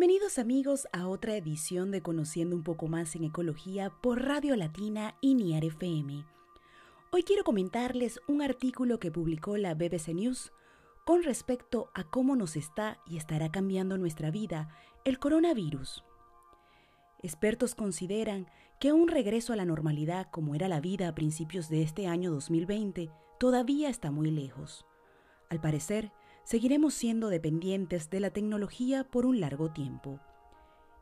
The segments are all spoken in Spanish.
Bienvenidos amigos a otra edición de Conociendo un poco más en ecología por Radio Latina y NIAR FM. Hoy quiero comentarles un artículo que publicó la BBC News con respecto a cómo nos está y estará cambiando nuestra vida el coronavirus. Expertos consideran que un regreso a la normalidad como era la vida a principios de este año 2020 todavía está muy lejos. Al parecer, seguiremos siendo dependientes de la tecnología por un largo tiempo.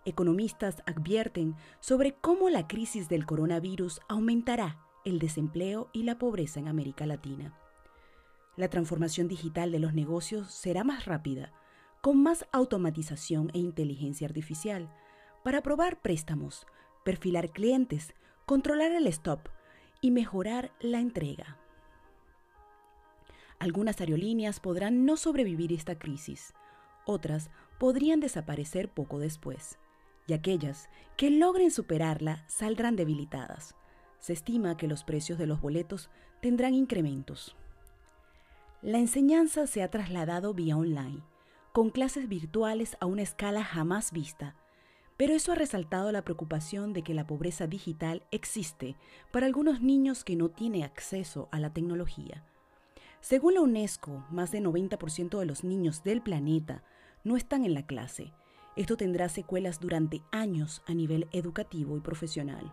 Economistas advierten sobre cómo la crisis del coronavirus aumentará el desempleo y la pobreza en América Latina. La transformación digital de los negocios será más rápida, con más automatización e inteligencia artificial, para aprobar préstamos, perfilar clientes, controlar el stop y mejorar la entrega. Algunas aerolíneas podrán no sobrevivir esta crisis, otras podrían desaparecer poco después, y aquellas que logren superarla saldrán debilitadas. Se estima que los precios de los boletos tendrán incrementos. La enseñanza se ha trasladado vía online, con clases virtuales a una escala jamás vista, pero eso ha resaltado la preocupación de que la pobreza digital existe para algunos niños que no tienen acceso a la tecnología. Según la UNESCO, más del 90% de los niños del planeta no están en la clase. Esto tendrá secuelas durante años a nivel educativo y profesional.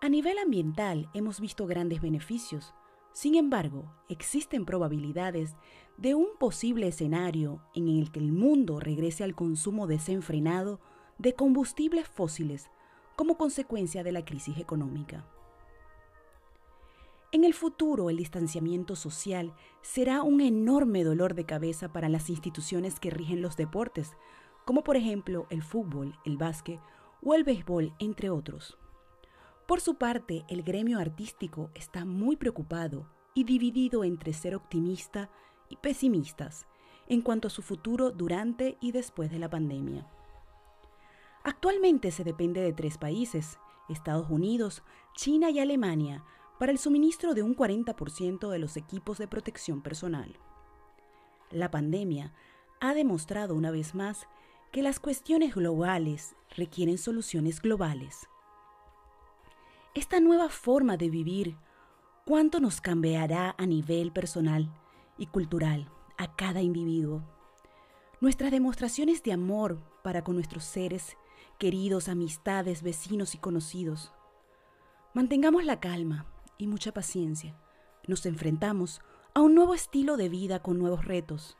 A nivel ambiental hemos visto grandes beneficios. Sin embargo, existen probabilidades de un posible escenario en el que el mundo regrese al consumo desenfrenado de combustibles fósiles como consecuencia de la crisis económica. En el futuro, el distanciamiento social será un enorme dolor de cabeza para las instituciones que rigen los deportes, como por ejemplo el fútbol, el básquet o el béisbol, entre otros. Por su parte, el gremio artístico está muy preocupado y dividido entre ser optimista y pesimistas en cuanto a su futuro durante y después de la pandemia. Actualmente se depende de tres países, Estados Unidos, China y Alemania, para el suministro de un 40% de los equipos de protección personal. La pandemia ha demostrado una vez más que las cuestiones globales requieren soluciones globales. Esta nueva forma de vivir, ¿cuánto nos cambiará a nivel personal y cultural a cada individuo? Nuestras demostraciones de amor para con nuestros seres, queridos, amistades, vecinos y conocidos. Mantengamos la calma, y mucha paciencia, nos enfrentamos a un nuevo estilo de vida con nuevos retos.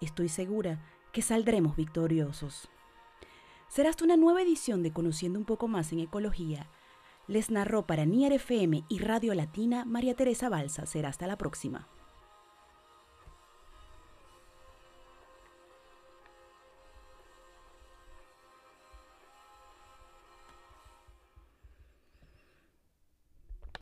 Estoy segura que saldremos victoriosos. Será hasta una nueva edición de Conociendo un poco más en ecología. Les narró para NIAR FM y Radio Latina María Teresa Balsa. Será hasta la próxima.